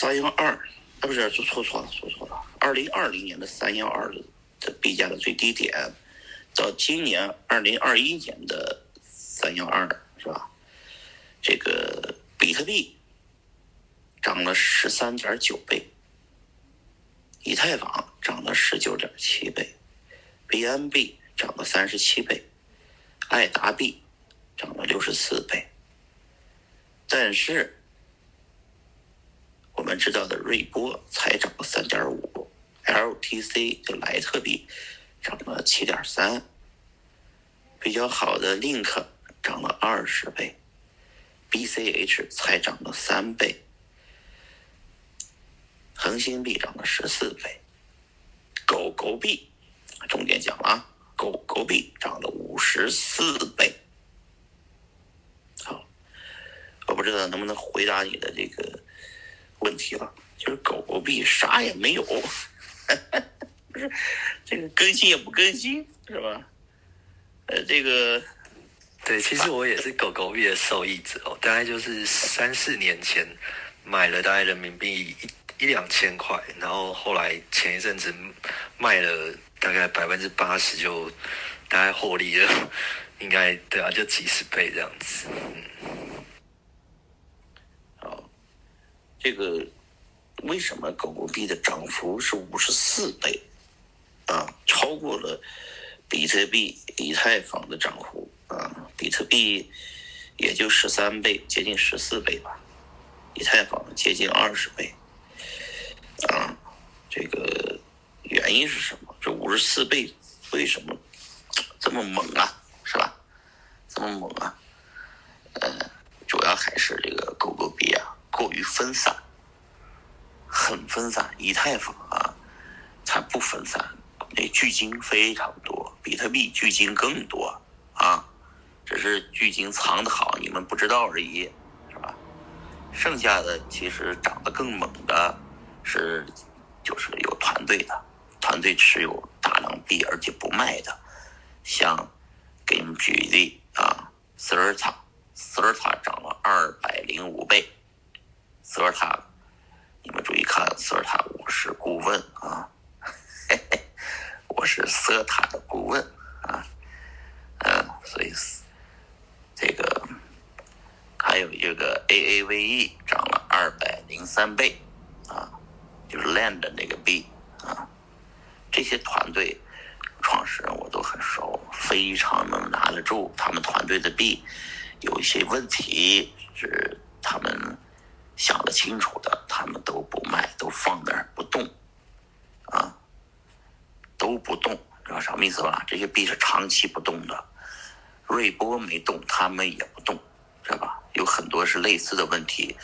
三幺二，啊不是，说错错了，说错了。二零二零年的三幺二的币价的最低点，到今年二零二一年的三幺二，是吧？这个比特币涨了十三点九倍，以太坊涨了十九点七倍，BNB 涨了三十七倍，爱达币涨了六十四倍，但是。我们知道的瑞波才涨了三点五，LTC 就莱特币涨了七点三，比较好的 Link 涨了二十倍，BCH 才涨了三倍，恒星币涨了十四倍，狗狗币重点讲了啊，狗狗币涨了五十四倍。好，我不知道能不能回答你的这个。问题了，就是狗狗币啥也没有，不是这个更新也不更新，是吧？呃，这个对，其实我也是狗狗币的受益者哦，大概就是三四年前买了大概人民币一一两千块，然后后来前一阵子卖了大概百分之八十，就大概获利了，应该对啊，就几十倍这样子，嗯。这个为什么狗狗币的涨幅是五十四倍啊？超过了比特币、以太坊的涨幅啊？比特币也就十三倍，接近十四倍吧。以太坊接近二十倍啊。这个原因是什么？这五十四倍为什么这么猛啊？是吧？这么猛啊？呃，主要还是这个狗狗币啊。过于分散，很分散。以太坊啊，它不分散，那巨鲸非常多，比特币巨鲸更多啊，只是巨鲸藏的好，你们不知道而已，是吧？剩下的其实涨得更猛的，是就是有团队的，团队持有大量币而且不卖的，像给你们举例啊，斯尔塔，斯尔塔涨了二百零五倍。泽尔塔，你们注意看，泽尔塔，我是顾问啊，嘿嘿，我是瑟塔的顾问啊，嗯，所以这个还有一个 AAVE 涨了二百零三倍啊，就是 Land 那个币啊，这些团队创始人我都很熟，非常能拿得住，他们团队的币有一些问题是他们。想得清楚的，他们都不卖，都放那儿不动，啊，都不动，知道什么意思吧？这些币是长期不动的，瑞波没动，他们也不动，知道吧？有很多是类似的问题，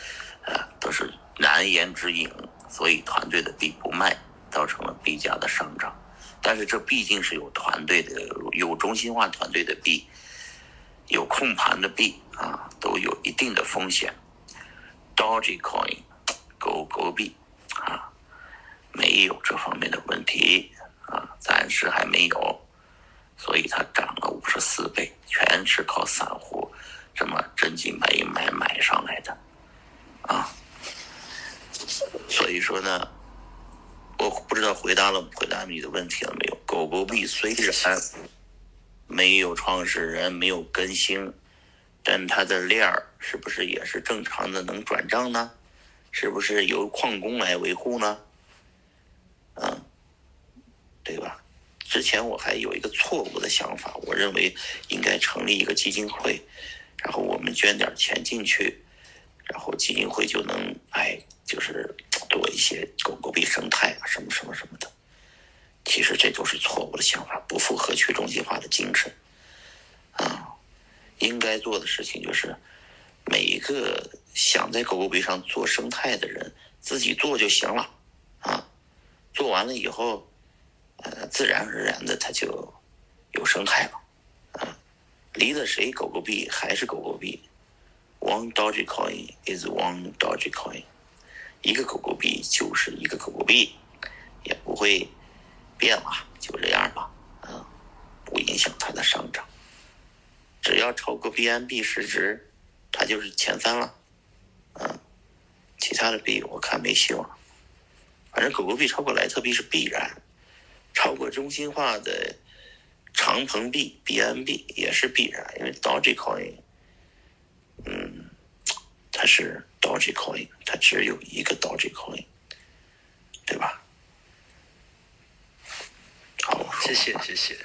呃，都是难言之隐，所以团队的币不卖，造成了币价的上涨。但是这毕竟是有团队的，有中心化团队的币，有控盘的币啊，都有一定的风险。Dogecoin，狗狗币啊，没有这方面的问题啊，暂时还没有，所以它涨了五十四倍，全是靠散户这么真金白银买买上来的啊。所以说呢，我不知道回答了回答你的问题了没有？狗狗币虽然没有创始人，没有更新。但它的链儿是不是也是正常的能转账呢？是不是由矿工来维护呢？嗯，对吧？之前我还有一个错误的想法，我认为应该成立一个基金会，然后我们捐点钱进去，然后基金会就能哎，就是做一些狗狗币生态啊，什么什么什么的。其实这都是错误的想法，不符合去中心化的精神。啊。应该做的事情就是，每一个想在狗狗币上做生态的人，自己做就行了，啊，做完了以后，呃，自然而然的它就有生态了，啊，离了谁狗狗币还是狗狗币，one Dogecoin is one Dogecoin，一个狗狗币就是一个狗狗币，也不会变了，就这样吧，啊，不影响它的上涨。只要超过 BNB 市值，它就是前三了，嗯，其他。他的币我看没希望。反正狗狗币超过莱特币是必然，超过中心化的长鹏币、BNB 也是必然，因为 Dogecoin，嗯，它是 Dogecoin，它只有一个 Dogecoin，对吧？好，谢谢谢谢。